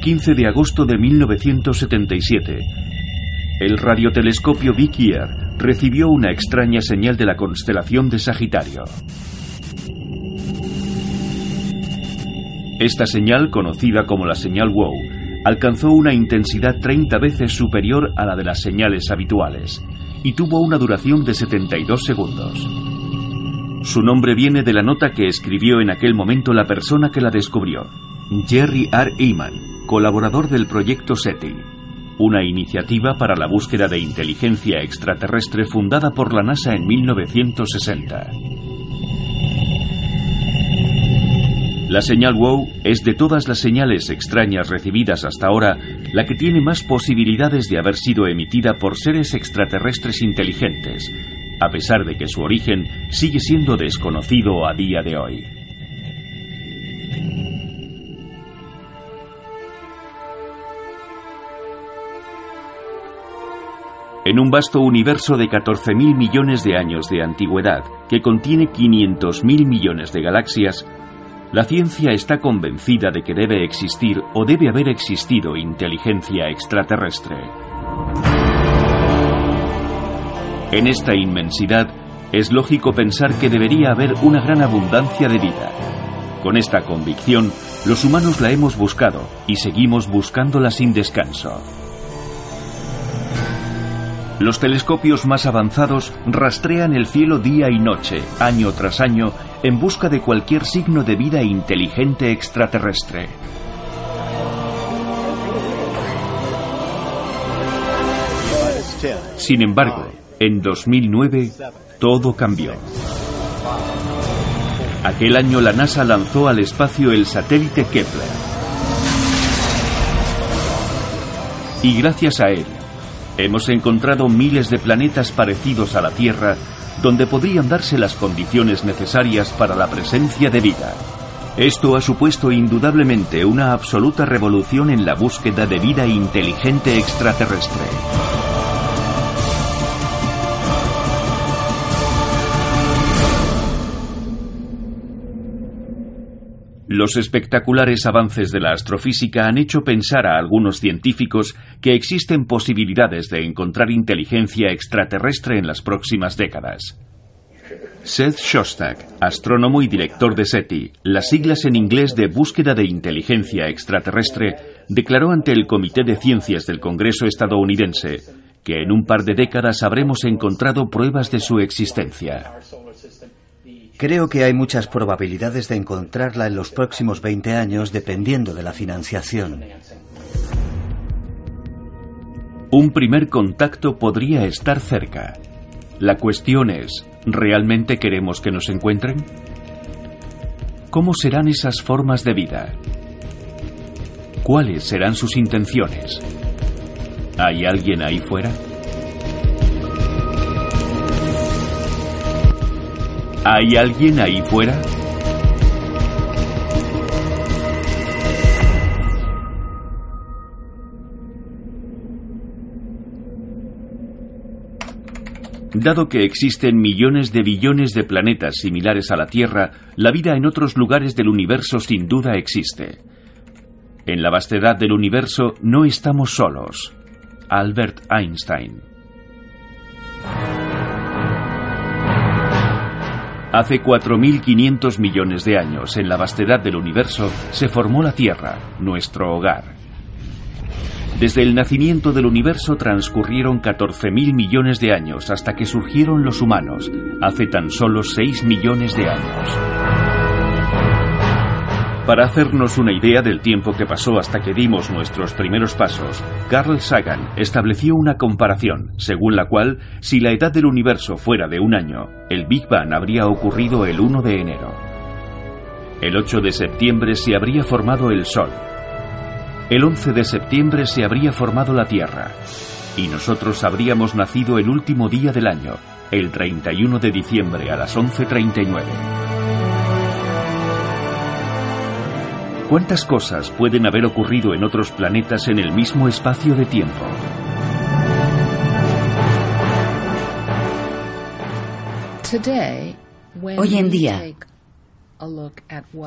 El 15 de agosto de 1977, el radiotelescopio Big recibió una extraña señal de la constelación de Sagitario. Esta señal, conocida como la señal WOW, alcanzó una intensidad 30 veces superior a la de las señales habituales y tuvo una duración de 72 segundos. Su nombre viene de la nota que escribió en aquel momento la persona que la descubrió, Jerry R. Eman, colaborador del proyecto SETI, una iniciativa para la búsqueda de inteligencia extraterrestre fundada por la NASA en 1960. La señal WOW es de todas las señales extrañas recibidas hasta ahora la que tiene más posibilidades de haber sido emitida por seres extraterrestres inteligentes, a pesar de que su origen sigue siendo desconocido a día de hoy. En un vasto universo de 14.000 millones de años de antigüedad, que contiene 500.000 millones de galaxias, la ciencia está convencida de que debe existir o debe haber existido inteligencia extraterrestre. En esta inmensidad, es lógico pensar que debería haber una gran abundancia de vida. Con esta convicción, los humanos la hemos buscado y seguimos buscándola sin descanso. Los telescopios más avanzados rastrean el cielo día y noche, año tras año, en busca de cualquier signo de vida inteligente extraterrestre. Sin embargo, en 2009 todo cambió. Aquel año la NASA lanzó al espacio el satélite Kepler. Y gracias a él, hemos encontrado miles de planetas parecidos a la Tierra donde podrían darse las condiciones necesarias para la presencia de vida. Esto ha supuesto indudablemente una absoluta revolución en la búsqueda de vida inteligente extraterrestre. Los espectaculares avances de la astrofísica han hecho pensar a algunos científicos que existen posibilidades de encontrar inteligencia extraterrestre en las próximas décadas. Seth Shostak, astrónomo y director de SETI, las siglas en inglés de Búsqueda de Inteligencia Extraterrestre, declaró ante el Comité de Ciencias del Congreso estadounidense que en un par de décadas habremos encontrado pruebas de su existencia. Creo que hay muchas probabilidades de encontrarla en los próximos 20 años dependiendo de la financiación. Un primer contacto podría estar cerca. La cuestión es, ¿realmente queremos que nos encuentren? ¿Cómo serán esas formas de vida? ¿Cuáles serán sus intenciones? ¿Hay alguien ahí fuera? ¿Hay alguien ahí fuera? Dado que existen millones de billones de planetas similares a la Tierra, la vida en otros lugares del universo sin duda existe. En la vastedad del universo no estamos solos. Albert Einstein. Hace 4.500 millones de años, en la vastedad del universo, se formó la Tierra, nuestro hogar. Desde el nacimiento del universo transcurrieron 14.000 millones de años hasta que surgieron los humanos, hace tan solo 6 millones de años. Para hacernos una idea del tiempo que pasó hasta que dimos nuestros primeros pasos, Carl Sagan estableció una comparación, según la cual, si la edad del universo fuera de un año, el Big Bang habría ocurrido el 1 de enero. El 8 de septiembre se habría formado el Sol. el 11 de septiembre se habría formado la Tierra y nosotros habríamos nacido el último día del año, el 31 de diciembre a las 11.39. ¿Cuántas cosas pueden haber ocurrido en otros planetas en el mismo espacio de tiempo? Hoy en día,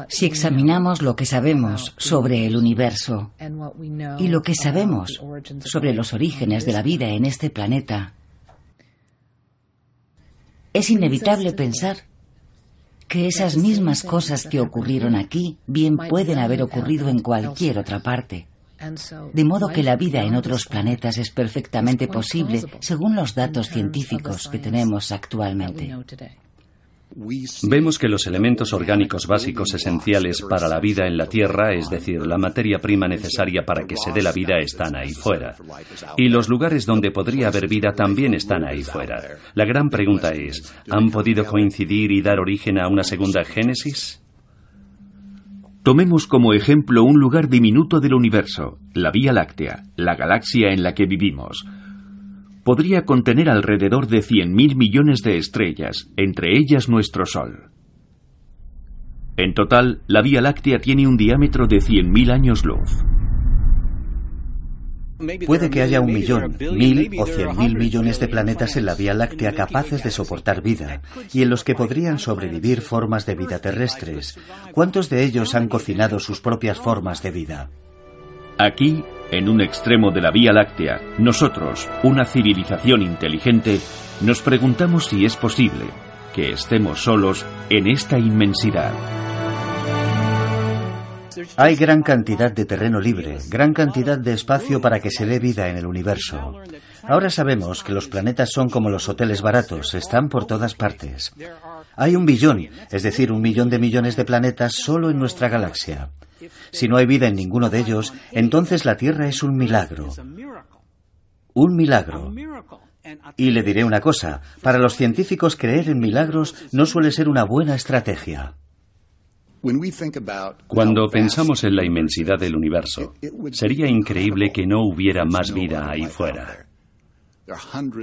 si examinamos lo que sabemos sobre el universo y lo que sabemos sobre los orígenes de la vida en este planeta, es inevitable pensar que esas mismas cosas que ocurrieron aquí bien pueden haber ocurrido en cualquier otra parte. De modo que la vida en otros planetas es perfectamente posible según los datos científicos que tenemos actualmente. Vemos que los elementos orgánicos básicos esenciales para la vida en la Tierra, es decir, la materia prima necesaria para que se dé la vida, están ahí fuera. Y los lugares donde podría haber vida también están ahí fuera. La gran pregunta es, ¿han podido coincidir y dar origen a una segunda génesis? Tomemos como ejemplo un lugar diminuto del universo, la Vía Láctea, la galaxia en la que vivimos podría contener alrededor de 100.000 millones de estrellas, entre ellas nuestro Sol. En total, la Vía Láctea tiene un diámetro de 100.000 años luz. Puede que haya un millón, mil o cien mil millones de planetas en la Vía Láctea capaces de soportar vida y en los que podrían sobrevivir formas de vida terrestres. ¿Cuántos de ellos han cocinado sus propias formas de vida? Aquí, en un extremo de la Vía Láctea, nosotros, una civilización inteligente, nos preguntamos si es posible que estemos solos en esta inmensidad. Hay gran cantidad de terreno libre, gran cantidad de espacio para que se dé vida en el universo. Ahora sabemos que los planetas son como los hoteles baratos, están por todas partes. Hay un billón, es decir, un millón de millones de planetas solo en nuestra galaxia. Si no hay vida en ninguno de ellos, entonces la Tierra es un milagro. Un milagro. Y le diré una cosa, para los científicos creer en milagros no suele ser una buena estrategia. Cuando pensamos en la inmensidad del universo, sería increíble que no hubiera más vida ahí fuera.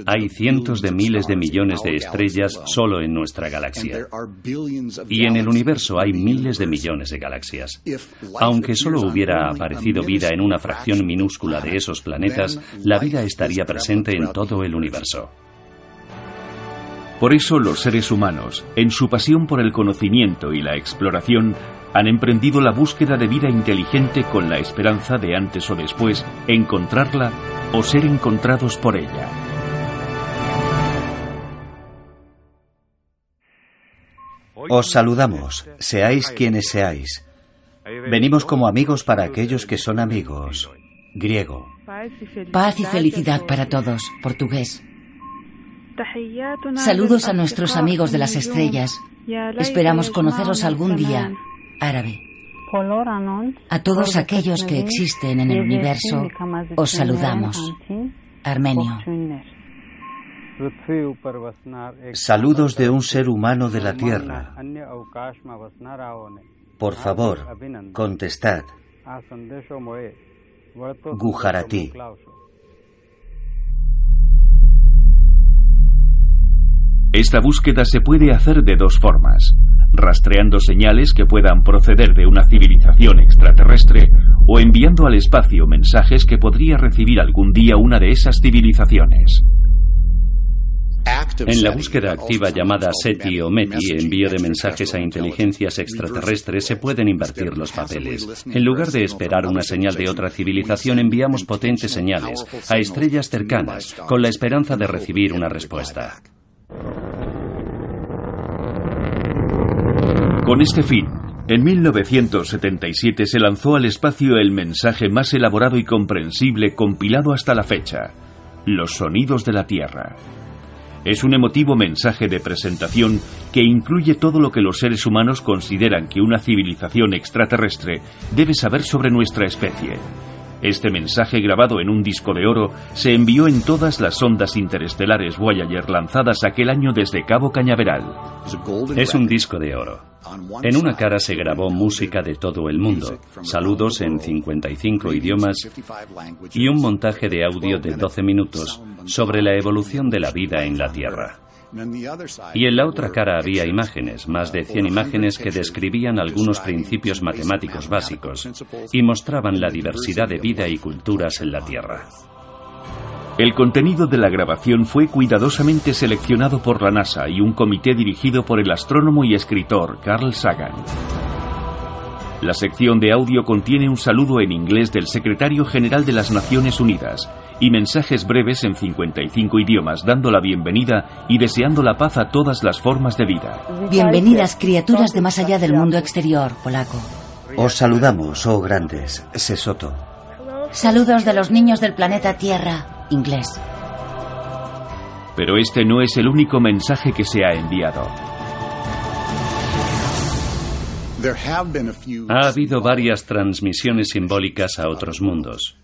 Hay cientos de miles de millones de estrellas solo en nuestra galaxia. Y en el universo hay miles de millones de galaxias. Aunque solo hubiera aparecido vida en una fracción minúscula de esos planetas, la vida estaría presente en todo el universo. Por eso los seres humanos, en su pasión por el conocimiento y la exploración, han emprendido la búsqueda de vida inteligente con la esperanza de antes o después encontrarla o ser encontrados por ella. Os saludamos, seáis quienes seáis. Venimos como amigos para aquellos que son amigos. Griego. Paz y felicidad para todos. Portugués. Saludos a nuestros amigos de las estrellas. Esperamos conoceros algún día. Árabe. A todos aquellos que existen en el universo, os saludamos. Armenio. Saludos de un ser humano de la Tierra. Por favor, contestad. Gujarati. Esta búsqueda se puede hacer de dos formas rastreando señales que puedan proceder de una civilización extraterrestre o enviando al espacio mensajes que podría recibir algún día una de esas civilizaciones. En la búsqueda activa llamada SETI o METI, envío de mensajes a inteligencias extraterrestres, se pueden invertir los papeles. En lugar de esperar una señal de otra civilización, enviamos potentes señales a estrellas cercanas, con la esperanza de recibir una respuesta. Con este fin, en 1977 se lanzó al espacio el mensaje más elaborado y comprensible compilado hasta la fecha, Los sonidos de la Tierra. Es un emotivo mensaje de presentación que incluye todo lo que los seres humanos consideran que una civilización extraterrestre debe saber sobre nuestra especie. Este mensaje grabado en un disco de oro se envió en todas las ondas interestelares Voyager lanzadas aquel año desde Cabo Cañaveral. Es un disco de oro. En una cara se grabó música de todo el mundo, saludos en 55 idiomas y un montaje de audio de 12 minutos sobre la evolución de la vida en la Tierra. Y en la otra cara había imágenes, más de 100 imágenes que describían algunos principios matemáticos básicos y mostraban la diversidad de vida y culturas en la Tierra. El contenido de la grabación fue cuidadosamente seleccionado por la NASA y un comité dirigido por el astrónomo y escritor Carl Sagan. La sección de audio contiene un saludo en inglés del secretario general de las Naciones Unidas y mensajes breves en 55 idiomas dando la bienvenida y deseando la paz a todas las formas de vida. Bienvenidas criaturas de más allá del mundo exterior, polaco. Os saludamos, oh grandes, Sesoto. Saludos de los niños del planeta Tierra, inglés. Pero este no es el único mensaje que se ha enviado. Ha habido varias transmisiones simbólicas a otros mundos.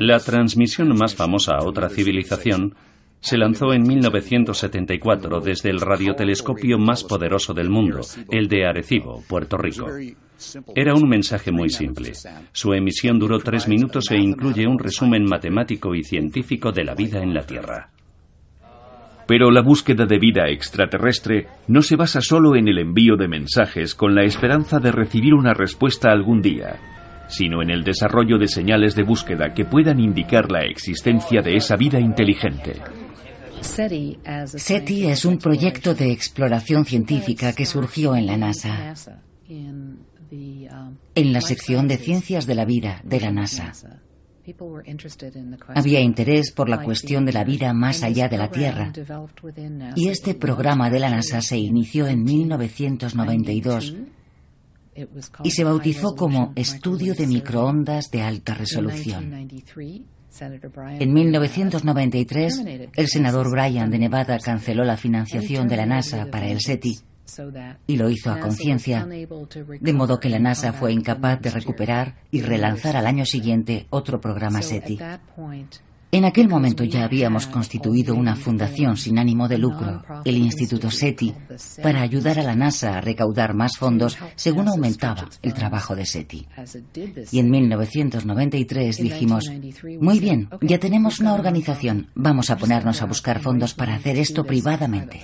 La transmisión más famosa a otra civilización se lanzó en 1974 desde el radiotelescopio más poderoso del mundo, el de Arecibo, Puerto Rico. Era un mensaje muy simple. Su emisión duró tres minutos e incluye un resumen matemático y científico de la vida en la Tierra. Pero la búsqueda de vida extraterrestre no se basa solo en el envío de mensajes con la esperanza de recibir una respuesta algún día, sino en el desarrollo de señales de búsqueda que puedan indicar la existencia de esa vida inteligente. SETI es un proyecto de exploración científica que surgió en la NASA, en la sección de Ciencias de la Vida de la NASA. Había interés por la cuestión de la vida más allá de la Tierra. Y este programa de la NASA se inició en 1992 y se bautizó como Estudio de Microondas de Alta Resolución. En 1993, el senador Bryan de Nevada canceló la financiación de la NASA para el SETI y lo hizo a conciencia, de modo que la NASA fue incapaz de recuperar y relanzar al año siguiente otro programa SETI. En aquel momento ya habíamos constituido una fundación sin ánimo de lucro, el Instituto SETI, para ayudar a la NASA a recaudar más fondos según aumentaba el trabajo de SETI. Y en 1993 dijimos, muy bien, ya tenemos una organización, vamos a ponernos a buscar fondos para hacer esto privadamente.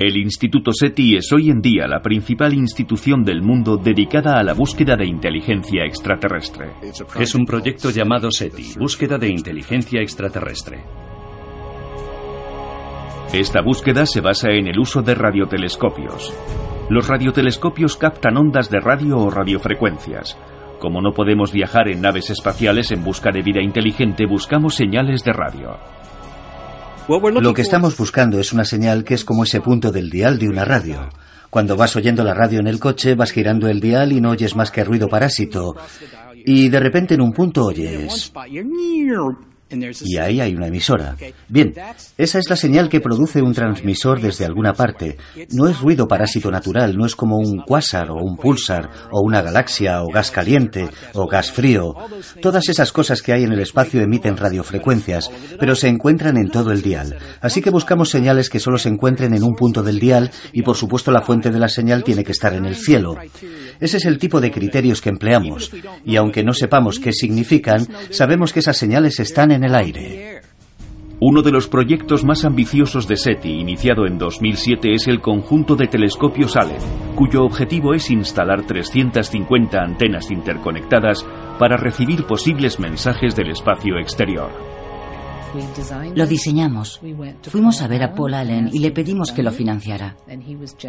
El Instituto SETI es hoy en día la principal institución del mundo dedicada a la búsqueda de inteligencia extraterrestre. Es un proyecto llamado SETI, Búsqueda de Inteligencia Extraterrestre. Esta búsqueda se basa en el uso de radiotelescopios. Los radiotelescopios captan ondas de radio o radiofrecuencias. Como no podemos viajar en naves espaciales en busca de vida inteligente, buscamos señales de radio. Lo que estamos buscando es una señal que es como ese punto del dial de una radio. Cuando vas oyendo la radio en el coche, vas girando el dial y no oyes más que ruido parásito. Y de repente en un punto oyes... Y ahí hay una emisora. Bien, esa es la señal que produce un transmisor desde alguna parte. No es ruido parásito natural, no es como un cuásar o un pulsar o una galaxia o gas caliente o gas frío. Todas esas cosas que hay en el espacio emiten radiofrecuencias, pero se encuentran en todo el dial. Así que buscamos señales que solo se encuentren en un punto del dial y por supuesto la fuente de la señal tiene que estar en el cielo. Ese es el tipo de criterios que empleamos. Y aunque no sepamos qué significan, sabemos que esas señales están en el aire. Uno de los proyectos más ambiciosos de SETI, iniciado en 2007, es el conjunto de telescopios Allen, cuyo objetivo es instalar 350 antenas interconectadas para recibir posibles mensajes del espacio exterior. Lo diseñamos. Fuimos a ver a Paul Allen y le pedimos que lo financiara.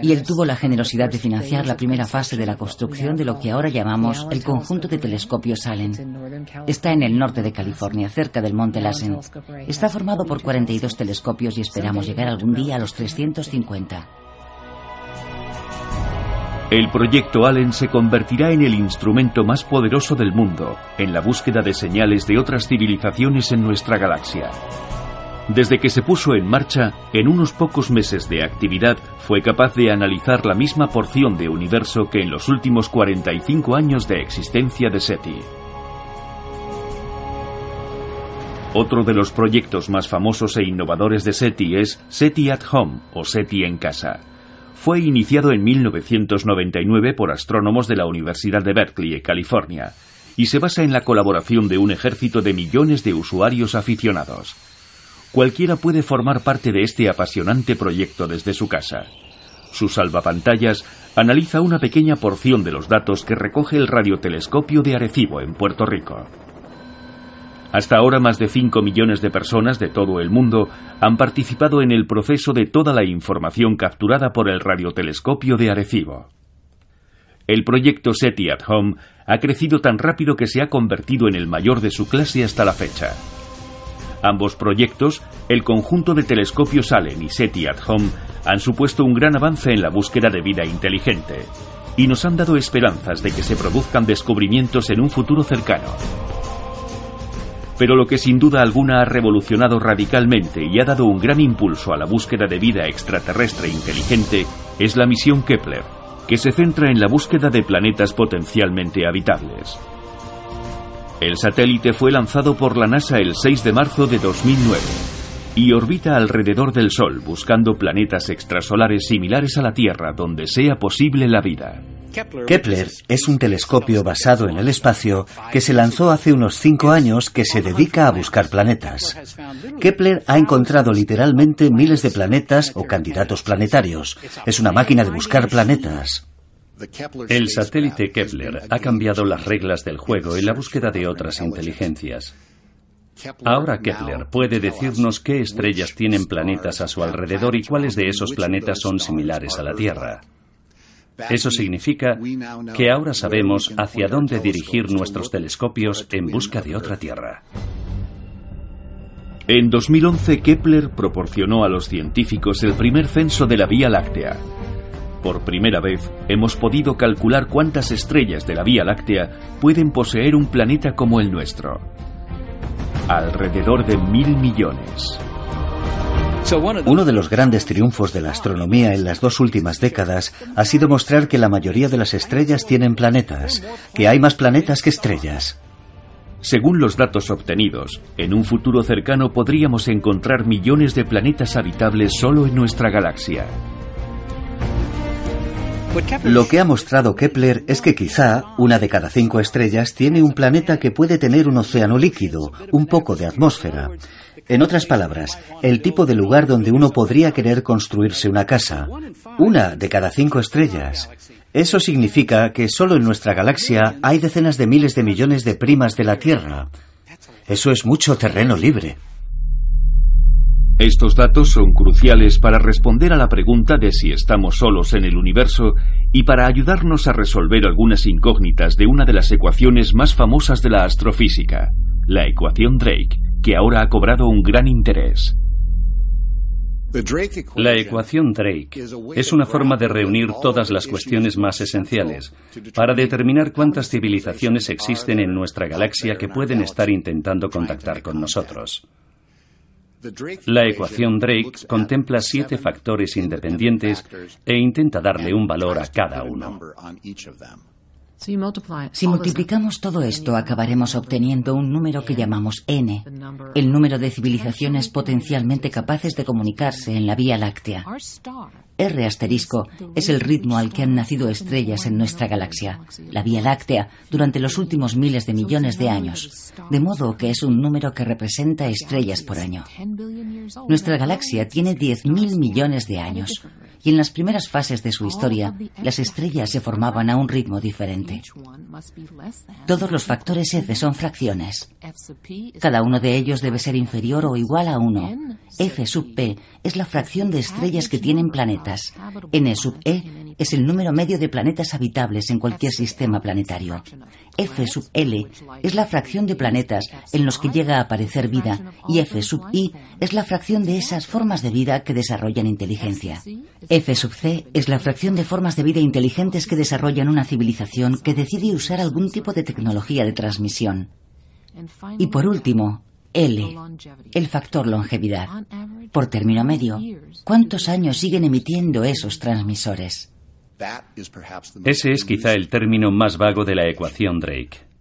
Y él tuvo la generosidad de financiar la primera fase de la construcción de lo que ahora llamamos el conjunto de telescopios Allen. Está en el norte de California, cerca del monte Lassen. Está formado por 42 telescopios y esperamos llegar algún día a los 350. El proyecto Allen se convertirá en el instrumento más poderoso del mundo en la búsqueda de señales de otras civilizaciones en nuestra galaxia. Desde que se puso en marcha, en unos pocos meses de actividad, fue capaz de analizar la misma porción de universo que en los últimos 45 años de existencia de SETI. Otro de los proyectos más famosos e innovadores de SETI es SETI at Home o SETI en casa. Fue iniciado en 1999 por astrónomos de la Universidad de Berkeley, California, y se basa en la colaboración de un ejército de millones de usuarios aficionados. Cualquiera puede formar parte de este apasionante proyecto desde su casa. Su salvapantallas analiza una pequeña porción de los datos que recoge el radiotelescopio de Arecibo en Puerto Rico. Hasta ahora más de 5 millones de personas de todo el mundo han participado en el proceso de toda la información capturada por el radiotelescopio de Arecibo. El proyecto SETI at Home ha crecido tan rápido que se ha convertido en el mayor de su clase hasta la fecha. Ambos proyectos, el conjunto de telescopios Allen y SETI at Home, han supuesto un gran avance en la búsqueda de vida inteligente y nos han dado esperanzas de que se produzcan descubrimientos en un futuro cercano. Pero lo que sin duda alguna ha revolucionado radicalmente y ha dado un gran impulso a la búsqueda de vida extraterrestre inteligente es la misión Kepler, que se centra en la búsqueda de planetas potencialmente habitables. El satélite fue lanzado por la NASA el 6 de marzo de 2009 y orbita alrededor del Sol buscando planetas extrasolares similares a la Tierra donde sea posible la vida. Kepler es un telescopio basado en el espacio que se lanzó hace unos cinco años que se dedica a buscar planetas. Kepler ha encontrado literalmente miles de planetas o candidatos planetarios. Es una máquina de buscar planetas. El satélite Kepler ha cambiado las reglas del juego en la búsqueda de otras inteligencias. Ahora Kepler puede decirnos qué estrellas tienen planetas a su alrededor y cuáles de esos planetas son similares a la Tierra. Eso significa que ahora sabemos hacia dónde dirigir nuestros telescopios en busca de otra Tierra. En 2011 Kepler proporcionó a los científicos el primer censo de la Vía Láctea. Por primera vez hemos podido calcular cuántas estrellas de la Vía Láctea pueden poseer un planeta como el nuestro. Alrededor de mil millones. Uno de los grandes triunfos de la astronomía en las dos últimas décadas ha sido mostrar que la mayoría de las estrellas tienen planetas, que hay más planetas que estrellas. Según los datos obtenidos, en un futuro cercano podríamos encontrar millones de planetas habitables solo en nuestra galaxia. Lo que ha mostrado Kepler es que quizá una de cada cinco estrellas tiene un planeta que puede tener un océano líquido, un poco de atmósfera. En otras palabras, el tipo de lugar donde uno podría querer construirse una casa. Una de cada cinco estrellas. Eso significa que solo en nuestra galaxia hay decenas de miles de millones de primas de la Tierra. Eso es mucho terreno libre. Estos datos son cruciales para responder a la pregunta de si estamos solos en el universo y para ayudarnos a resolver algunas incógnitas de una de las ecuaciones más famosas de la astrofísica, la ecuación Drake, que ahora ha cobrado un gran interés. La ecuación Drake es una forma de reunir todas las cuestiones más esenciales para determinar cuántas civilizaciones existen en nuestra galaxia que pueden estar intentando contactar con nosotros. La ecuación Drake contempla siete factores independientes e intenta darle un valor a cada uno. Si multiplicamos todo esto, acabaremos obteniendo un número que llamamos n, el número de civilizaciones potencialmente capaces de comunicarse en la Vía Láctea. R asterisco es el ritmo al que han nacido estrellas en nuestra galaxia, la Vía Láctea, durante los últimos miles de millones de años, de modo que es un número que representa estrellas por año. Nuestra galaxia tiene 10.000 millones de años, y en las primeras fases de su historia, las estrellas se formaban a un ritmo diferente. Todos los factores F son fracciones. Cada uno de ellos debe ser inferior o igual a 1. F sub P es la fracción de estrellas que tienen N sub E es el número medio de planetas habitables en cualquier sistema planetario. F sub L es la fracción de planetas en los que llega a aparecer vida y F sub I es la fracción de esas formas de vida que desarrollan inteligencia. F sub C es la fracción de formas de vida inteligentes que desarrollan una civilización que decide usar algún tipo de tecnología de transmisión. Y por último, L, el factor longevidad. Por término medio, ¿cuántos años siguen emitiendo esos transmisores? Ese es quizá el término más vago de la ecuación Drake.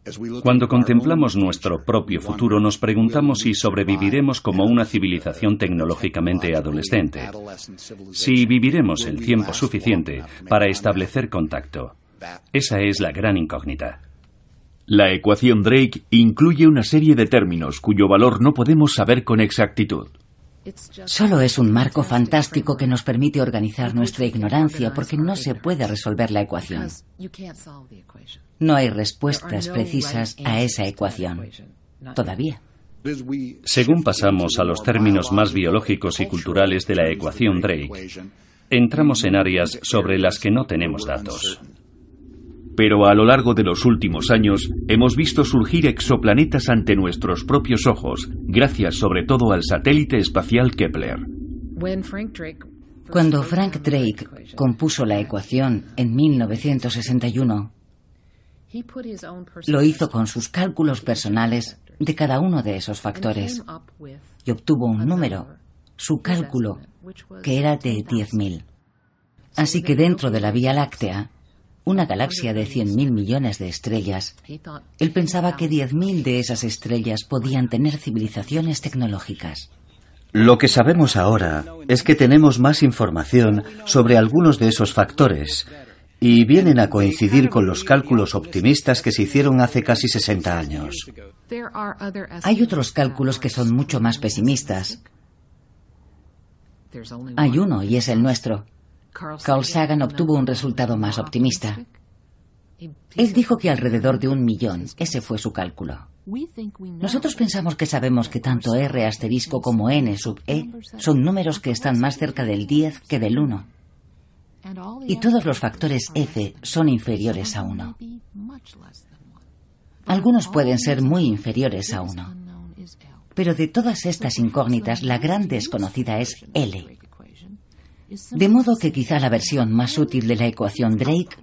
Cuando contemplamos nuestro propio futuro nos preguntamos si sobreviviremos como una civilización tecnológicamente adolescente, si viviremos el tiempo suficiente para establecer contacto. Esa es la gran incógnita. La ecuación Drake incluye una serie de términos cuyo valor no podemos saber con exactitud. Solo es un marco fantástico que nos permite organizar nuestra ignorancia porque no se puede resolver la ecuación. No hay respuestas precisas a esa ecuación. Todavía. Según pasamos a los términos más biológicos y culturales de la ecuación Drake, entramos en áreas sobre las que no tenemos datos. Pero a lo largo de los últimos años hemos visto surgir exoplanetas ante nuestros propios ojos, gracias sobre todo al satélite espacial Kepler. Cuando Frank Drake compuso la ecuación en 1961, lo hizo con sus cálculos personales de cada uno de esos factores y obtuvo un número, su cálculo, que era de 10.000. Así que dentro de la Vía Láctea, una galaxia de 100.000 millones de estrellas, él pensaba que 10.000 de esas estrellas podían tener civilizaciones tecnológicas. Lo que sabemos ahora es que tenemos más información sobre algunos de esos factores y vienen a coincidir con los cálculos optimistas que se hicieron hace casi 60 años. Hay otros cálculos que son mucho más pesimistas. Hay uno y es el nuestro. Carl Sagan obtuvo un resultado más optimista. Él dijo que alrededor de un millón, ese fue su cálculo. Nosotros pensamos que sabemos que tanto R asterisco como N sub E son números que están más cerca del 10 que del 1 y todos los factores F son inferiores a 1. Algunos pueden ser muy inferiores a 1. Pero de todas estas incógnitas, la gran desconocida es L. De modo que quizá la versión más útil de la ecuación Drake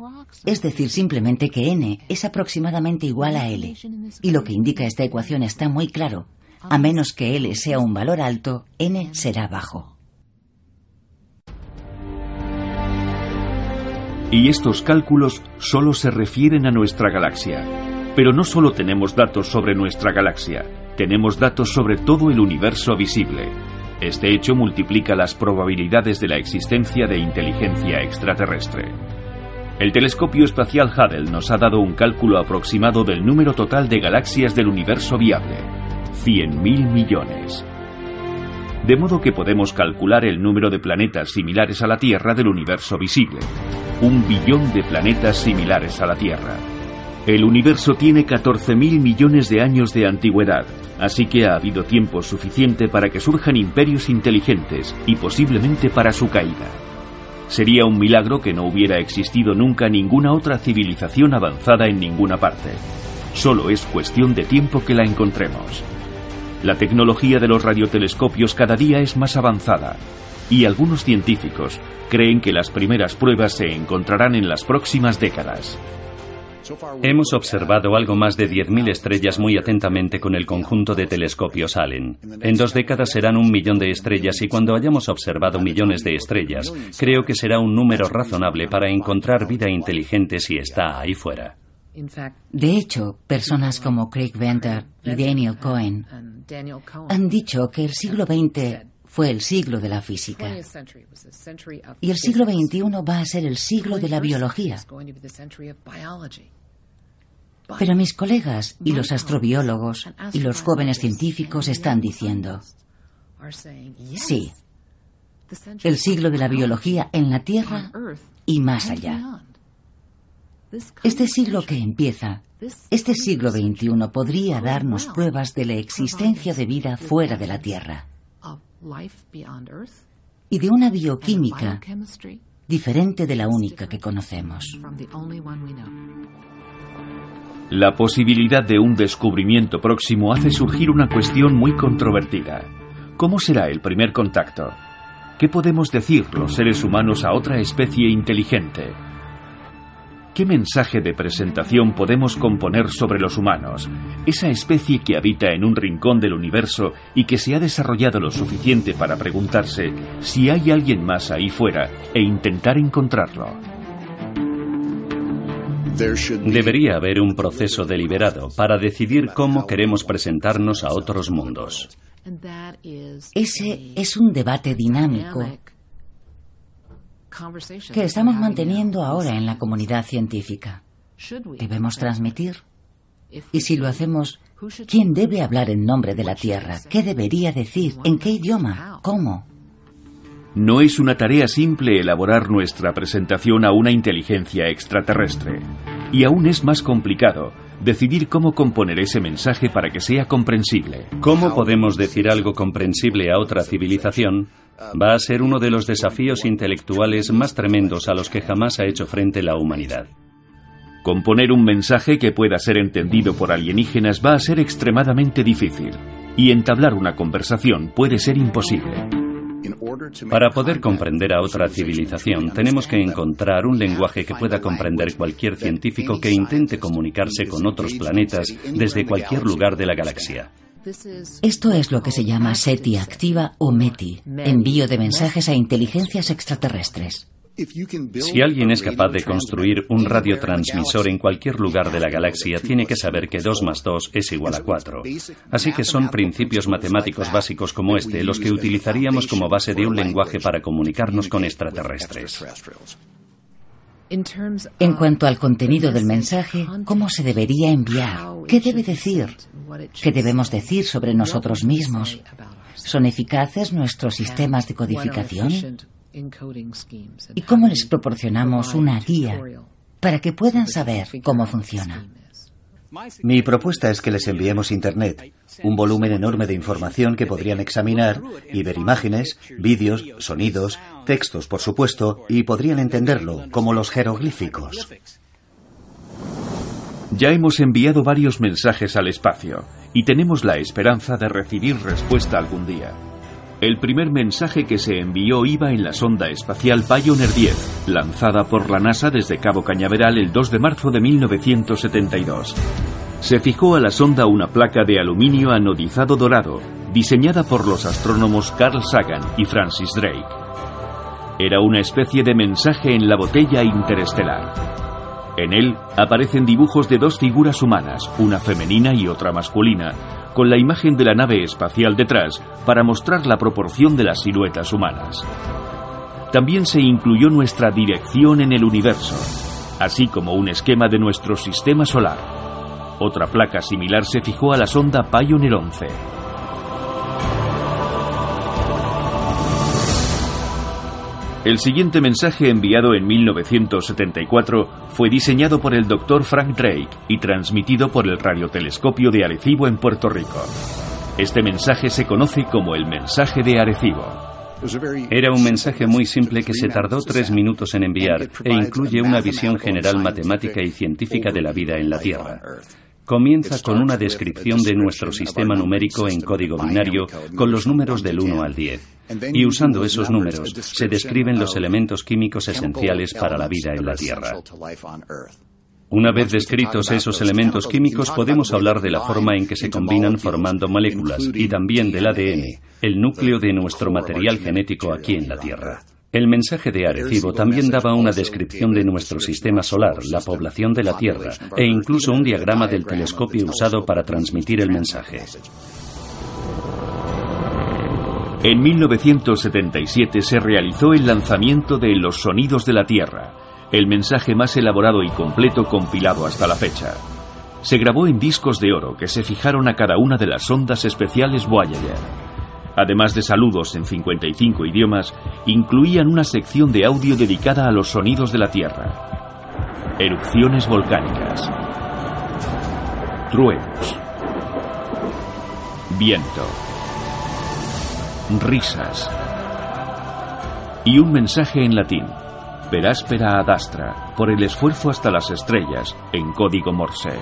es decir simplemente que n es aproximadamente igual a L. Y lo que indica esta ecuación está muy claro. A menos que L sea un valor alto, n será bajo. Y estos cálculos solo se refieren a nuestra galaxia. Pero no solo tenemos datos sobre nuestra galaxia, tenemos datos sobre todo el universo visible. Este hecho multiplica las probabilidades de la existencia de inteligencia extraterrestre. El telescopio espacial Hubble nos ha dado un cálculo aproximado del número total de galaxias del universo viable. 100.000 millones de modo que podemos calcular el número de planetas similares a la Tierra del universo visible. Un billón de planetas similares a la Tierra. El universo tiene 14.000 millones de años de antigüedad, así que ha habido tiempo suficiente para que surjan imperios inteligentes y posiblemente para su caída. Sería un milagro que no hubiera existido nunca ninguna otra civilización avanzada en ninguna parte. Solo es cuestión de tiempo que la encontremos. La tecnología de los radiotelescopios cada día es más avanzada y algunos científicos creen que las primeras pruebas se encontrarán en las próximas décadas. Hemos observado algo más de 10.000 estrellas muy atentamente con el conjunto de telescopios Allen. En dos décadas serán un millón de estrellas y cuando hayamos observado millones de estrellas, creo que será un número razonable para encontrar vida inteligente si está ahí fuera. De hecho, personas como Craig Venter y Daniel Cohen han dicho que el siglo XX fue el siglo de la física. Y el siglo XXI va a ser el siglo de la biología. Pero mis colegas y los astrobiólogos y los jóvenes científicos están diciendo, sí, el siglo de la biología en la Tierra y más allá. Este siglo que empieza, este siglo XXI podría darnos pruebas de la existencia de vida fuera de la Tierra y de una bioquímica diferente de la única que conocemos. La posibilidad de un descubrimiento próximo hace surgir una cuestión muy controvertida. ¿Cómo será el primer contacto? ¿Qué podemos decir los seres humanos a otra especie inteligente? ¿Qué mensaje de presentación podemos componer sobre los humanos, esa especie que habita en un rincón del universo y que se ha desarrollado lo suficiente para preguntarse si hay alguien más ahí fuera e intentar encontrarlo? Debería haber un proceso deliberado para decidir cómo queremos presentarnos a otros mundos. Ese es un debate dinámico que estamos manteniendo ahora en la comunidad científica. ¿Debemos transmitir? Y si lo hacemos, ¿quién debe hablar en nombre de la Tierra? ¿Qué debería decir? ¿En qué idioma? ¿Cómo? No es una tarea simple elaborar nuestra presentación a una inteligencia extraterrestre. Y aún es más complicado decidir cómo componer ese mensaje para que sea comprensible. ¿Cómo podemos decir algo comprensible a otra civilización? Va a ser uno de los desafíos intelectuales más tremendos a los que jamás ha hecho frente la humanidad. Componer un mensaje que pueda ser entendido por alienígenas va a ser extremadamente difícil, y entablar una conversación puede ser imposible. Para poder comprender a otra civilización, tenemos que encontrar un lenguaje que pueda comprender cualquier científico que intente comunicarse con otros planetas desde cualquier lugar de la galaxia. Esto es lo que se llama SETI activa o METI, envío de mensajes a inteligencias extraterrestres. Si alguien es capaz de construir un radiotransmisor en cualquier lugar de la galaxia, tiene que saber que 2 más 2 es igual a 4. Así que son principios matemáticos básicos como este los que utilizaríamos como base de un lenguaje para comunicarnos con extraterrestres. En cuanto al contenido del mensaje, ¿cómo se debería enviar? ¿Qué debe decir? ¿Qué debemos decir sobre nosotros mismos? ¿Son eficaces nuestros sistemas de codificación? ¿Y cómo les proporcionamos una guía para que puedan saber cómo funciona? Mi propuesta es que les enviemos Internet, un volumen enorme de información que podrían examinar y ver imágenes, vídeos, sonidos, textos, por supuesto, y podrían entenderlo, como los jeroglíficos. Ya hemos enviado varios mensajes al espacio y tenemos la esperanza de recibir respuesta algún día. El primer mensaje que se envió iba en la sonda espacial Pioneer 10, lanzada por la NASA desde Cabo Cañaveral el 2 de marzo de 1972. Se fijó a la sonda una placa de aluminio anodizado dorado, diseñada por los astrónomos Carl Sagan y Francis Drake. Era una especie de mensaje en la botella interestelar. En él aparecen dibujos de dos figuras humanas, una femenina y otra masculina, con la imagen de la nave espacial detrás para mostrar la proporción de las siluetas humanas. También se incluyó nuestra dirección en el universo, así como un esquema de nuestro sistema solar. Otra placa similar se fijó a la sonda Pioneer 11. El siguiente mensaje enviado en 1974 fue diseñado por el Dr. Frank Drake y transmitido por el radiotelescopio de Arecibo en Puerto Rico. Este mensaje se conoce como el mensaje de Arecibo. Era un mensaje muy simple que se tardó tres minutos en enviar e incluye una visión general matemática y científica de la vida en la Tierra. Comienza con una descripción de nuestro sistema numérico en código binario con los números del 1 al 10. Y usando esos números se describen los elementos químicos esenciales para la vida en la Tierra. Una vez descritos esos elementos químicos, podemos hablar de la forma en que se combinan formando moléculas y también del ADN, el núcleo de nuestro material genético aquí en la Tierra. El mensaje de Arecibo también daba una descripción de nuestro sistema solar, la población de la Tierra e incluso un diagrama del telescopio usado para transmitir el mensaje. En 1977 se realizó el lanzamiento de Los Sonidos de la Tierra, el mensaje más elaborado y completo compilado hasta la fecha. Se grabó en discos de oro que se fijaron a cada una de las ondas especiales Voyager. Además de saludos en 55 idiomas, incluían una sección de audio dedicada a los sonidos de la Tierra. Erupciones volcánicas. Truenos. Viento risas y un mensaje en latín, per áspera ad astra, por el esfuerzo hasta las estrellas, en código Morse.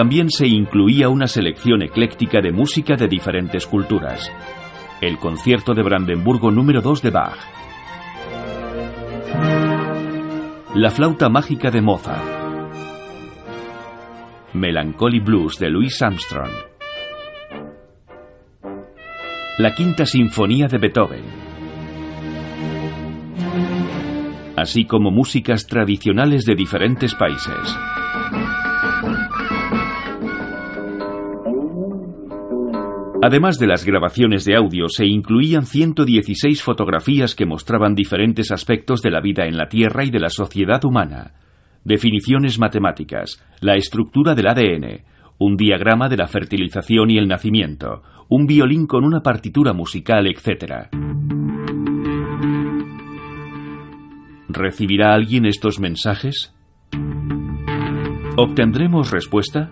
También se incluía una selección ecléctica de música de diferentes culturas. El concierto de Brandenburgo número 2 de Bach. La flauta mágica de Mozart. Melancholy Blues de Louis Armstrong. La quinta sinfonía de Beethoven. Así como músicas tradicionales de diferentes países. Además de las grabaciones de audio, se incluían 116 fotografías que mostraban diferentes aspectos de la vida en la Tierra y de la sociedad humana. Definiciones matemáticas, la estructura del ADN, un diagrama de la fertilización y el nacimiento, un violín con una partitura musical, etc. ¿Recibirá alguien estos mensajes? ¿Obtendremos respuesta?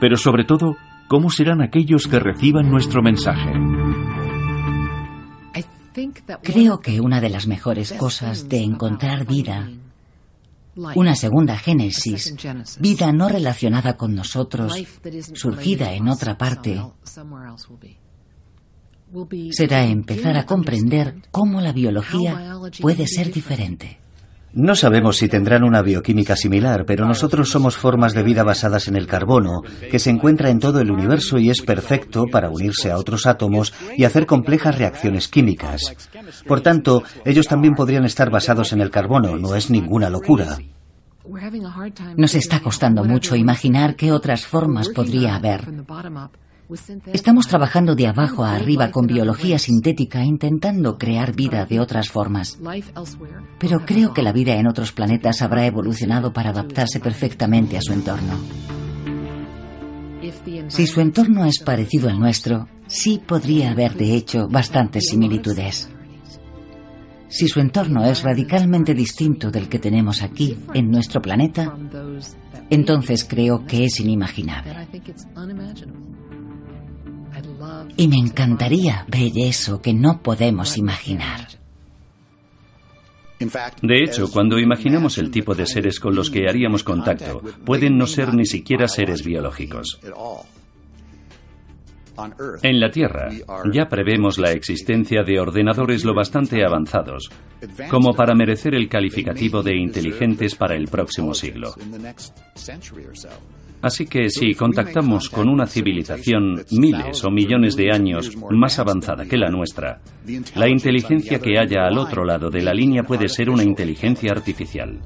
Pero sobre todo, ¿cómo serán aquellos que reciban nuestro mensaje? Creo que una de las mejores cosas de encontrar vida, una segunda génesis, vida no relacionada con nosotros, surgida en otra parte, será empezar a comprender cómo la biología puede ser diferente. No sabemos si tendrán una bioquímica similar, pero nosotros somos formas de vida basadas en el carbono, que se encuentra en todo el universo y es perfecto para unirse a otros átomos y hacer complejas reacciones químicas. Por tanto, ellos también podrían estar basados en el carbono, no es ninguna locura. Nos está costando mucho imaginar qué otras formas podría haber. Estamos trabajando de abajo a arriba con biología sintética intentando crear vida de otras formas. Pero creo que la vida en otros planetas habrá evolucionado para adaptarse perfectamente a su entorno. Si su entorno es parecido al nuestro, sí podría haber de hecho bastantes similitudes. Si su entorno es radicalmente distinto del que tenemos aquí, en nuestro planeta, entonces creo que es inimaginable. Y me encantaría ver eso que no podemos imaginar. De hecho, cuando imaginamos el tipo de seres con los que haríamos contacto, pueden no ser ni siquiera seres biológicos. En la Tierra ya prevemos la existencia de ordenadores lo bastante avanzados como para merecer el calificativo de inteligentes para el próximo siglo. Así que si contactamos con una civilización miles o millones de años más avanzada que la nuestra, la inteligencia que haya al otro lado de la línea puede ser una inteligencia artificial.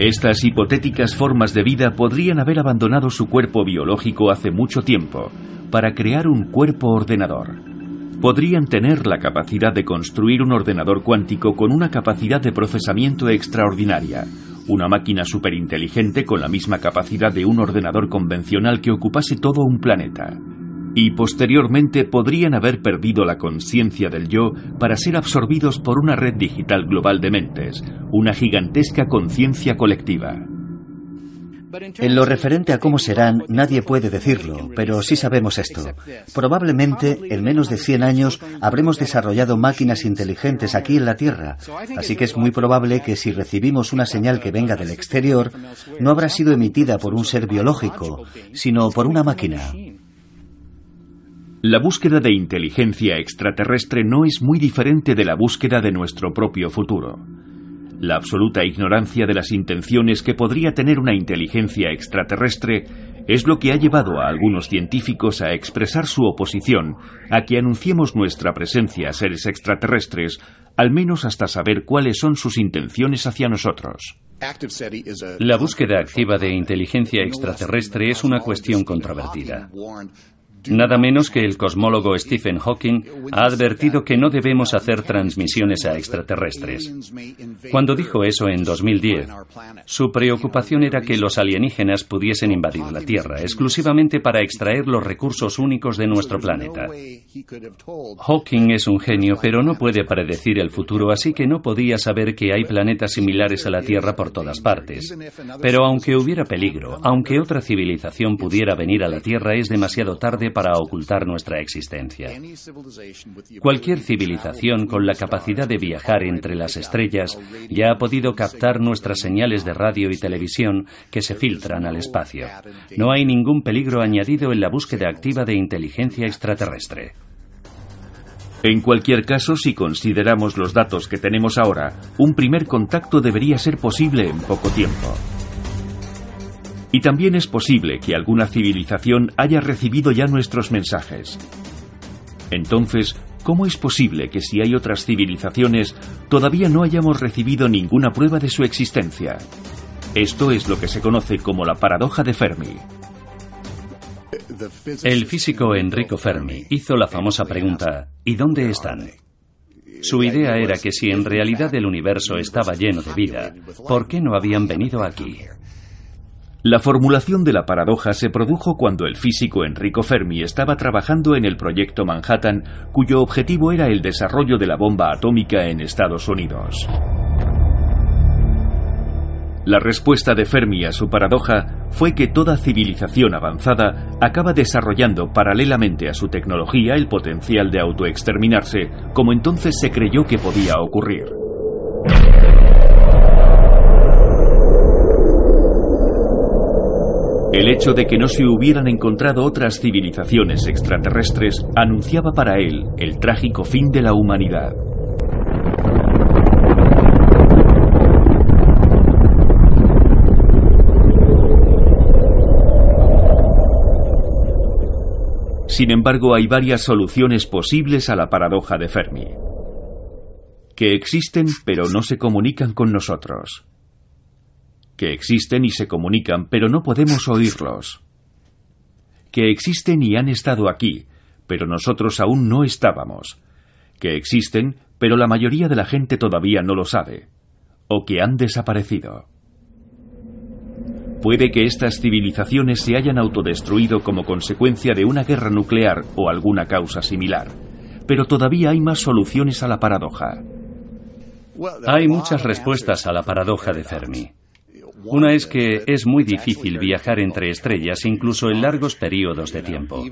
Estas hipotéticas formas de vida podrían haber abandonado su cuerpo biológico hace mucho tiempo para crear un cuerpo ordenador. Podrían tener la capacidad de construir un ordenador cuántico con una capacidad de procesamiento extraordinaria, una máquina superinteligente con la misma capacidad de un ordenador convencional que ocupase todo un planeta. Y posteriormente podrían haber perdido la conciencia del yo para ser absorbidos por una red digital global de mentes, una gigantesca conciencia colectiva. En lo referente a cómo serán, nadie puede decirlo, pero sí sabemos esto. Probablemente, en menos de 100 años, habremos desarrollado máquinas inteligentes aquí en la Tierra, así que es muy probable que si recibimos una señal que venga del exterior, no habrá sido emitida por un ser biológico, sino por una máquina. La búsqueda de inteligencia extraterrestre no es muy diferente de la búsqueda de nuestro propio futuro. La absoluta ignorancia de las intenciones que podría tener una inteligencia extraterrestre es lo que ha llevado a algunos científicos a expresar su oposición a que anunciemos nuestra presencia a seres extraterrestres, al menos hasta saber cuáles son sus intenciones hacia nosotros. La búsqueda activa de inteligencia extraterrestre es una cuestión controvertida. Nada menos que el cosmólogo Stephen Hawking ha advertido que no debemos hacer transmisiones a extraterrestres. Cuando dijo eso en 2010, su preocupación era que los alienígenas pudiesen invadir la Tierra exclusivamente para extraer los recursos únicos de nuestro planeta. Hawking es un genio, pero no puede predecir el futuro, así que no podía saber que hay planetas similares a la Tierra por todas partes. Pero aunque hubiera peligro, aunque otra civilización pudiera venir a la Tierra, es demasiado tarde para ocultar nuestra existencia. Cualquier civilización con la capacidad de viajar entre las estrellas ya ha podido captar nuestras señales de radio y televisión que se filtran al espacio. No hay ningún peligro añadido en la búsqueda activa de inteligencia extraterrestre. En cualquier caso, si consideramos los datos que tenemos ahora, un primer contacto debería ser posible en poco tiempo. Y también es posible que alguna civilización haya recibido ya nuestros mensajes. Entonces, ¿cómo es posible que si hay otras civilizaciones todavía no hayamos recibido ninguna prueba de su existencia? Esto es lo que se conoce como la paradoja de Fermi. El físico Enrico Fermi hizo la famosa pregunta ¿y dónde están? Su idea era que si en realidad el universo estaba lleno de vida, ¿por qué no habían venido aquí? La formulación de la paradoja se produjo cuando el físico Enrico Fermi estaba trabajando en el proyecto Manhattan, cuyo objetivo era el desarrollo de la bomba atómica en Estados Unidos. La respuesta de Fermi a su paradoja fue que toda civilización avanzada acaba desarrollando paralelamente a su tecnología el potencial de autoexterminarse, como entonces se creyó que podía ocurrir. El hecho de que no se hubieran encontrado otras civilizaciones extraterrestres anunciaba para él el trágico fin de la humanidad. Sin embargo, hay varias soluciones posibles a la paradoja de Fermi. Que existen pero no se comunican con nosotros. Que existen y se comunican pero no podemos oírlos. Que existen y han estado aquí, pero nosotros aún no estábamos. Que existen, pero la mayoría de la gente todavía no lo sabe. O que han desaparecido. Puede que estas civilizaciones se hayan autodestruido como consecuencia de una guerra nuclear o alguna causa similar, pero todavía hay más soluciones a la paradoja. Hay muchas respuestas a la paradoja de Fermi. Una es que es muy difícil viajar entre estrellas incluso en largos periodos de tiempo.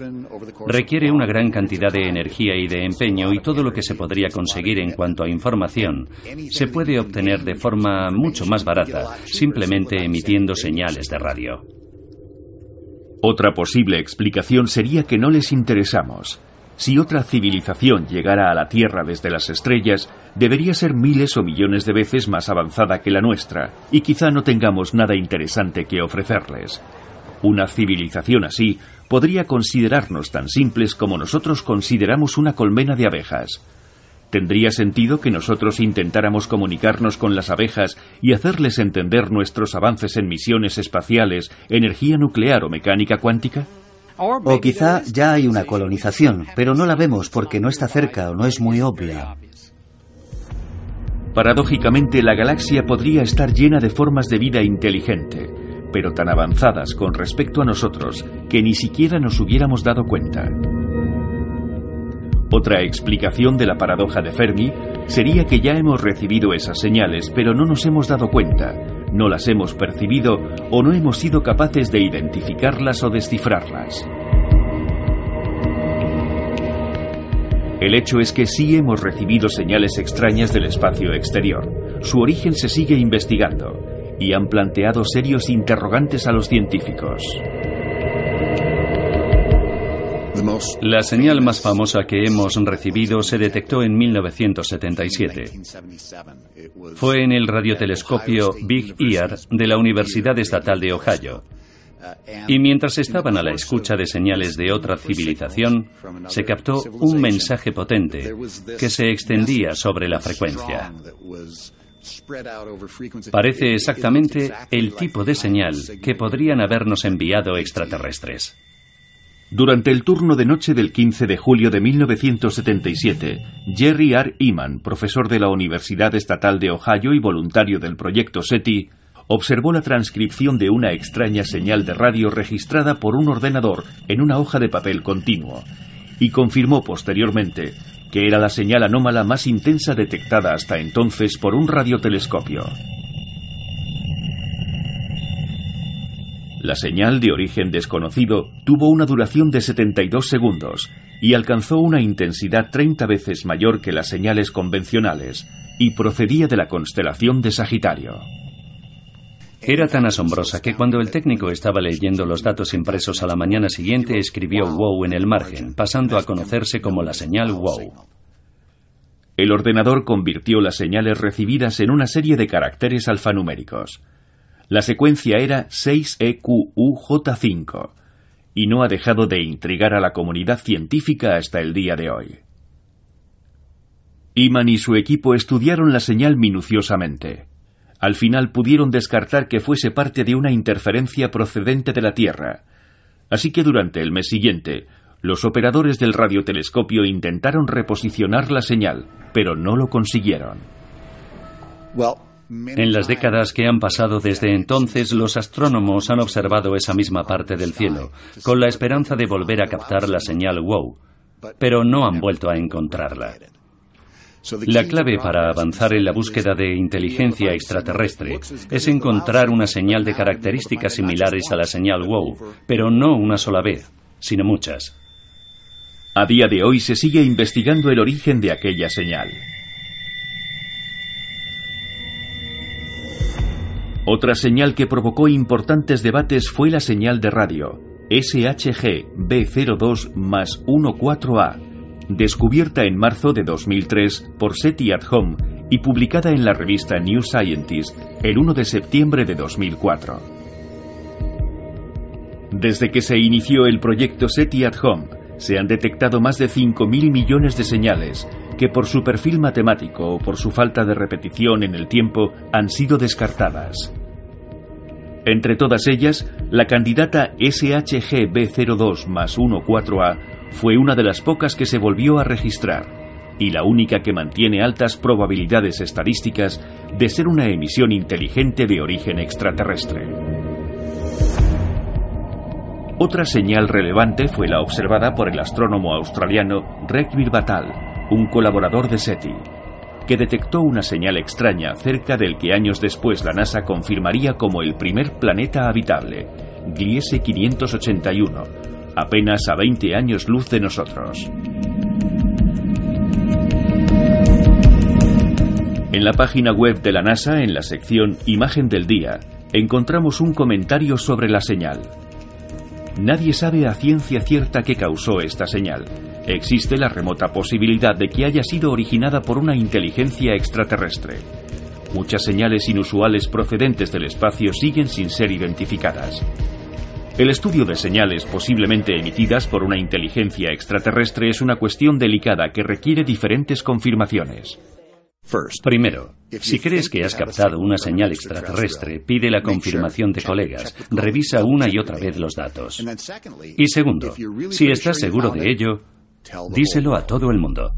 Requiere una gran cantidad de energía y de empeño y todo lo que se podría conseguir en cuanto a información se puede obtener de forma mucho más barata, simplemente emitiendo señales de radio. Otra posible explicación sería que no les interesamos. Si otra civilización llegara a la Tierra desde las estrellas, debería ser miles o millones de veces más avanzada que la nuestra, y quizá no tengamos nada interesante que ofrecerles. Una civilización así podría considerarnos tan simples como nosotros consideramos una colmena de abejas. ¿Tendría sentido que nosotros intentáramos comunicarnos con las abejas y hacerles entender nuestros avances en misiones espaciales, energía nuclear o mecánica cuántica? O quizá ya hay una colonización, pero no la vemos porque no está cerca o no es muy obvia. Paradójicamente, la galaxia podría estar llena de formas de vida inteligente, pero tan avanzadas con respecto a nosotros que ni siquiera nos hubiéramos dado cuenta. Otra explicación de la paradoja de Fermi sería que ya hemos recibido esas señales, pero no nos hemos dado cuenta, no las hemos percibido o no hemos sido capaces de identificarlas o descifrarlas. El hecho es que sí hemos recibido señales extrañas del espacio exterior. Su origen se sigue investigando y han planteado serios interrogantes a los científicos. La señal más famosa que hemos recibido se detectó en 1977. Fue en el radiotelescopio Big Ear de la Universidad Estatal de Ohio. Y mientras estaban a la escucha de señales de otra civilización, se captó un mensaje potente que se extendía sobre la frecuencia. Parece exactamente el tipo de señal que podrían habernos enviado extraterrestres. Durante el turno de noche del 15 de julio de 1977, Jerry R. Eman, profesor de la Universidad Estatal de Ohio y voluntario del proyecto SETI, observó la transcripción de una extraña señal de radio registrada por un ordenador en una hoja de papel continuo, y confirmó posteriormente que era la señal anómala más intensa detectada hasta entonces por un radiotelescopio. La señal de origen desconocido tuvo una duración de 72 segundos y alcanzó una intensidad 30 veces mayor que las señales convencionales y procedía de la constelación de Sagitario. Era tan asombrosa que cuando el técnico estaba leyendo los datos impresos a la mañana siguiente escribió wow en el margen, pasando a conocerse como la señal wow. el ordenador convirtió las señales recibidas en una serie de caracteres alfanuméricos. La secuencia era 6EQUJ5 y no ha dejado de intrigar a la comunidad científica hasta el día de hoy. Iman y su equipo estudiaron la señal minuciosamente. Al final pudieron descartar que fuese parte de una interferencia procedente de la Tierra. Así que durante el mes siguiente, los operadores del radiotelescopio intentaron reposicionar la señal, pero no lo consiguieron. En las décadas que han pasado desde entonces, los astrónomos han observado esa misma parte del cielo, con la esperanza de volver a captar la señal WOW, pero no han vuelto a encontrarla. La clave para avanzar en la búsqueda de inteligencia extraterrestre es encontrar una señal de características similares a la señal WOW, pero no una sola vez, sino muchas. A día de hoy se sigue investigando el origen de aquella señal. Otra señal que provocó importantes debates fue la señal de radio, SHG B02 más 14A, descubierta en marzo de 2003 por SETI at Home y publicada en la revista New Scientist el 1 de septiembre de 2004. Desde que se inició el proyecto SETI at Home, se han detectado más de 5.000 millones de señales que por su perfil matemático o por su falta de repetición en el tiempo han sido descartadas. Entre todas ellas, la candidata SHG-B02 más 14A fue una de las pocas que se volvió a registrar y la única que mantiene altas probabilidades estadísticas de ser una emisión inteligente de origen extraterrestre. Otra señal relevante fue la observada por el astrónomo australiano Rekvir Batal, un colaborador de SETI, que detectó una señal extraña cerca del que años después la NASA confirmaría como el primer planeta habitable, Gliese 581, apenas a 20 años luz de nosotros. En la página web de la NASA, en la sección Imagen del Día, encontramos un comentario sobre la señal. Nadie sabe a ciencia cierta qué causó esta señal. Existe la remota posibilidad de que haya sido originada por una inteligencia extraterrestre. Muchas señales inusuales procedentes del espacio siguen sin ser identificadas. El estudio de señales posiblemente emitidas por una inteligencia extraterrestre es una cuestión delicada que requiere diferentes confirmaciones. Primero, si crees que has captado una señal extraterrestre, pide la confirmación de colegas, revisa una y otra vez los datos. Y segundo, si estás seguro de ello, díselo a todo el mundo.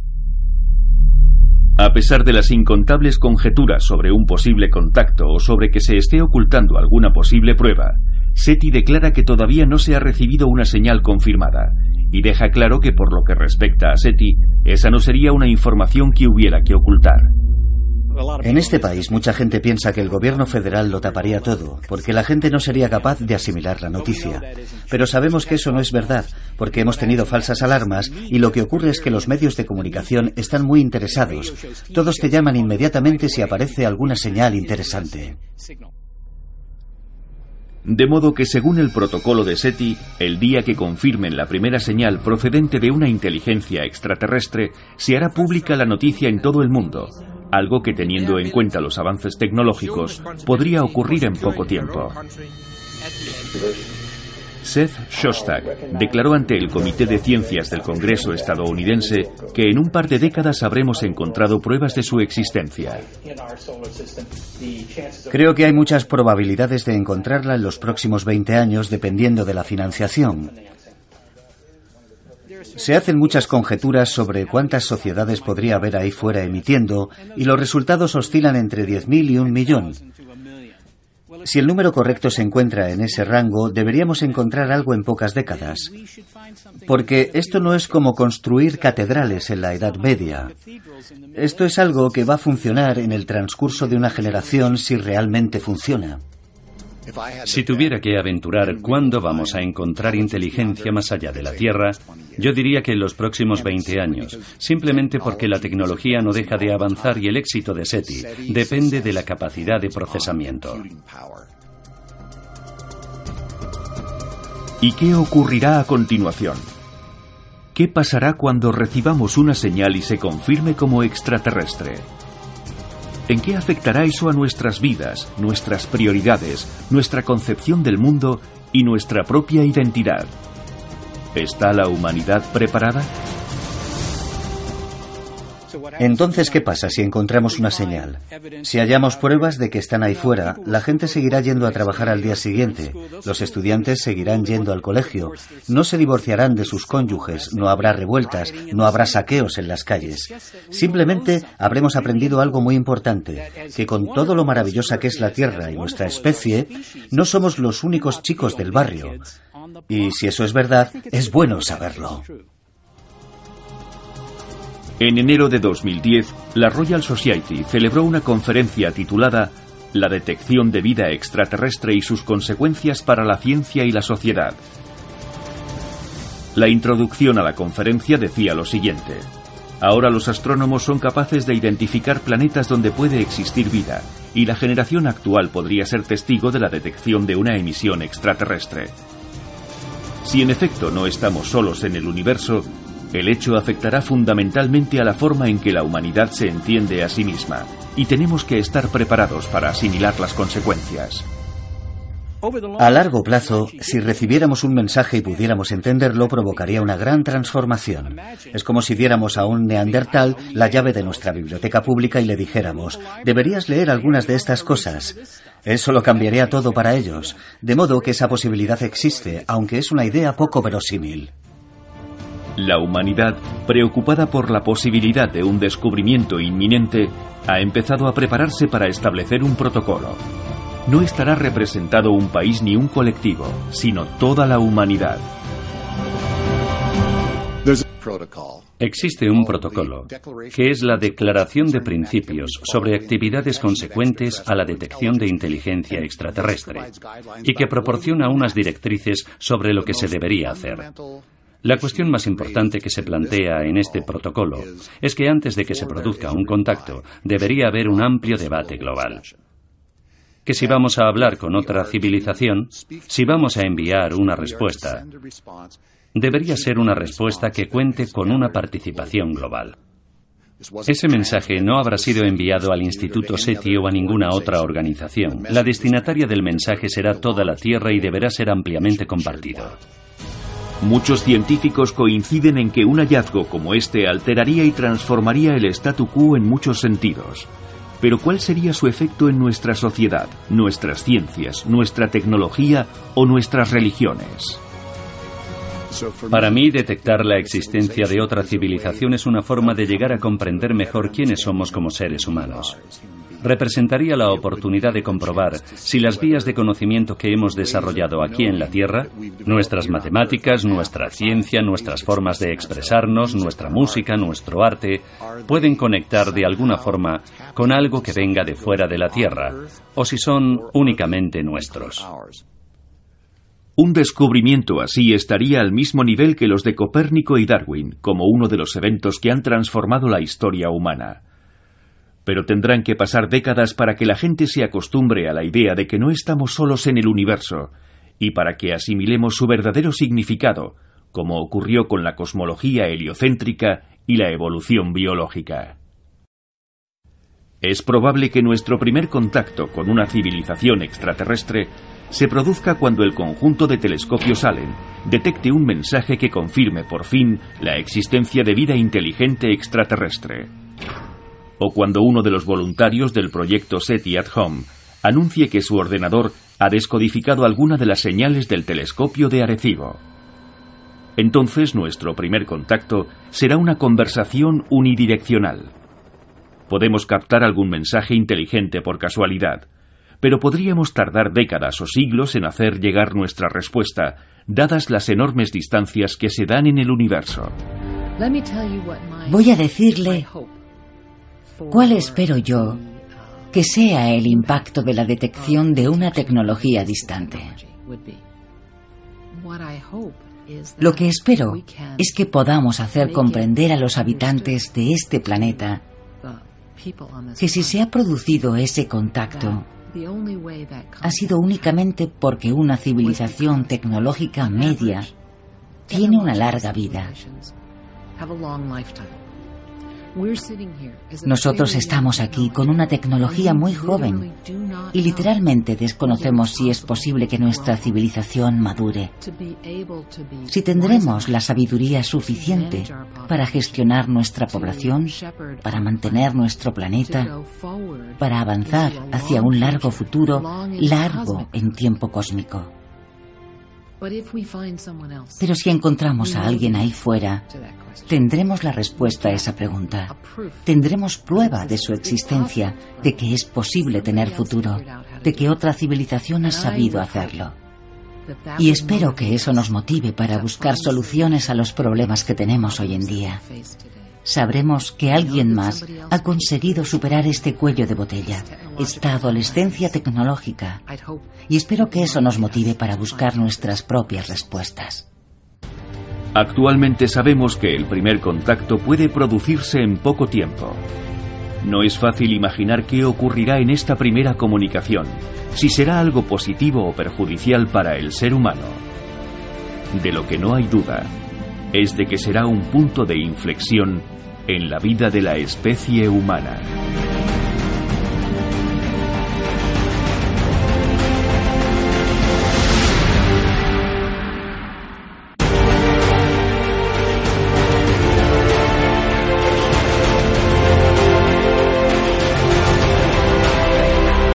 A pesar de las incontables conjeturas sobre un posible contacto o sobre que se esté ocultando alguna posible prueba, SETI declara que todavía no se ha recibido una señal confirmada y deja claro que por lo que respecta a SETI, esa no sería una información que hubiera que ocultar. En este país mucha gente piensa que el gobierno federal lo taparía todo, porque la gente no sería capaz de asimilar la noticia. Pero sabemos que eso no es verdad, porque hemos tenido falsas alarmas y lo que ocurre es que los medios de comunicación están muy interesados. Todos te llaman inmediatamente si aparece alguna señal interesante. De modo que según el protocolo de SETI, el día que confirmen la primera señal procedente de una inteligencia extraterrestre, se hará pública la noticia en todo el mundo, algo que teniendo en cuenta los avances tecnológicos podría ocurrir en poco tiempo. Seth Shostak declaró ante el Comité de Ciencias del Congreso estadounidense que en un par de décadas habremos encontrado pruebas de su existencia. Creo que hay muchas probabilidades de encontrarla en los próximos 20 años dependiendo de la financiación. Se hacen muchas conjeturas sobre cuántas sociedades podría haber ahí fuera emitiendo y los resultados oscilan entre 10.000 y un millón. Si el número correcto se encuentra en ese rango, deberíamos encontrar algo en pocas décadas. Porque esto no es como construir catedrales en la Edad Media. Esto es algo que va a funcionar en el transcurso de una generación si realmente funciona. Si tuviera que aventurar cuándo vamos a encontrar inteligencia más allá de la Tierra, yo diría que en los próximos 20 años, simplemente porque la tecnología no deja de avanzar y el éxito de SETI depende de la capacidad de procesamiento. ¿Y qué ocurrirá a continuación? ¿Qué pasará cuando recibamos una señal y se confirme como extraterrestre? ¿En qué afectará eso a nuestras vidas, nuestras prioridades, nuestra concepción del mundo y nuestra propia identidad? ¿Está la humanidad preparada? Entonces, ¿qué pasa si encontramos una señal? Si hallamos pruebas de que están ahí fuera, la gente seguirá yendo a trabajar al día siguiente, los estudiantes seguirán yendo al colegio, no se divorciarán de sus cónyuges, no habrá revueltas, no habrá saqueos en las calles. Simplemente habremos aprendido algo muy importante, que con todo lo maravillosa que es la Tierra y nuestra especie, no somos los únicos chicos del barrio. Y si eso es verdad, es bueno saberlo. En enero de 2010, la Royal Society celebró una conferencia titulada La detección de vida extraterrestre y sus consecuencias para la ciencia y la sociedad. La introducción a la conferencia decía lo siguiente. Ahora los astrónomos son capaces de identificar planetas donde puede existir vida, y la generación actual podría ser testigo de la detección de una emisión extraterrestre. Si en efecto no estamos solos en el universo, el hecho afectará fundamentalmente a la forma en que la humanidad se entiende a sí misma, y tenemos que estar preparados para asimilar las consecuencias. A largo plazo, si recibiéramos un mensaje y pudiéramos entenderlo, provocaría una gran transformación. Es como si diéramos a un neandertal la llave de nuestra biblioteca pública y le dijéramos, deberías leer algunas de estas cosas. Eso lo cambiaría todo para ellos, de modo que esa posibilidad existe, aunque es una idea poco verosímil. La humanidad, preocupada por la posibilidad de un descubrimiento inminente, ha empezado a prepararse para establecer un protocolo. No estará representado un país ni un colectivo, sino toda la humanidad. Existe un protocolo, que es la Declaración de Principios sobre actividades consecuentes a la detección de inteligencia extraterrestre, y que proporciona unas directrices sobre lo que se debería hacer. La cuestión más importante que se plantea en este protocolo es que antes de que se produzca un contacto debería haber un amplio debate global. Que si vamos a hablar con otra civilización, si vamos a enviar una respuesta, debería ser una respuesta que cuente con una participación global. Ese mensaje no habrá sido enviado al Instituto SETI o a ninguna otra organización. La destinataria del mensaje será toda la Tierra y deberá ser ampliamente compartido. Muchos científicos coinciden en que un hallazgo como este alteraría y transformaría el statu quo en muchos sentidos. Pero ¿cuál sería su efecto en nuestra sociedad, nuestras ciencias, nuestra tecnología o nuestras religiones? Para mí, detectar la existencia de otra civilización es una forma de llegar a comprender mejor quiénes somos como seres humanos representaría la oportunidad de comprobar si las vías de conocimiento que hemos desarrollado aquí en la Tierra, nuestras matemáticas, nuestra ciencia, nuestras formas de expresarnos, nuestra música, nuestro arte, pueden conectar de alguna forma con algo que venga de fuera de la Tierra, o si son únicamente nuestros. Un descubrimiento así estaría al mismo nivel que los de Copérnico y Darwin, como uno de los eventos que han transformado la historia humana pero tendrán que pasar décadas para que la gente se acostumbre a la idea de que no estamos solos en el universo y para que asimilemos su verdadero significado, como ocurrió con la cosmología heliocéntrica y la evolución biológica. Es probable que nuestro primer contacto con una civilización extraterrestre se produzca cuando el conjunto de telescopios Allen detecte un mensaje que confirme por fin la existencia de vida inteligente extraterrestre o cuando uno de los voluntarios del proyecto SETI at Home anuncie que su ordenador ha descodificado alguna de las señales del telescopio de Arecibo. Entonces nuestro primer contacto será una conversación unidireccional. Podemos captar algún mensaje inteligente por casualidad, pero podríamos tardar décadas o siglos en hacer llegar nuestra respuesta, dadas las enormes distancias que se dan en el universo. Voy a decirle ¿Cuál espero yo que sea el impacto de la detección de una tecnología distante? Lo que espero es que podamos hacer comprender a los habitantes de este planeta que si se ha producido ese contacto, ha sido únicamente porque una civilización tecnológica media tiene una larga vida Nosotros estamos aquí con una tecnología muy joven y literalmente desconocemos si es posible que nuestra civilización madure, si tendremos la sabiduría suficiente para gestionar nuestra población, para mantener nuestro planeta, para avanzar hacia un largo futuro, largo en tiempo cósmico. Pero si encontramos a alguien ahí fuera, tendremos la respuesta a esa pregunta. Tendremos prueba de su existencia, de que es posible tener futuro, de que otra civilización ha sabido hacerlo. Y espero que eso nos motive para buscar soluciones a los problemas que tenemos hoy en día sabremos que alguien más ha conseguido superar este cuello de botella, esta adolescencia tecnológica. Y espero que eso nos motive para buscar nuestras propias respuestas. Actualmente sabemos que el primer contacto puede producirse en poco tiempo. No es fácil imaginar qué ocurrirá en esta primera comunicación, si será algo positivo o perjudicial para el ser humano. De lo que no hay duda es de que será un punto de inflexión en la vida de la especie humana.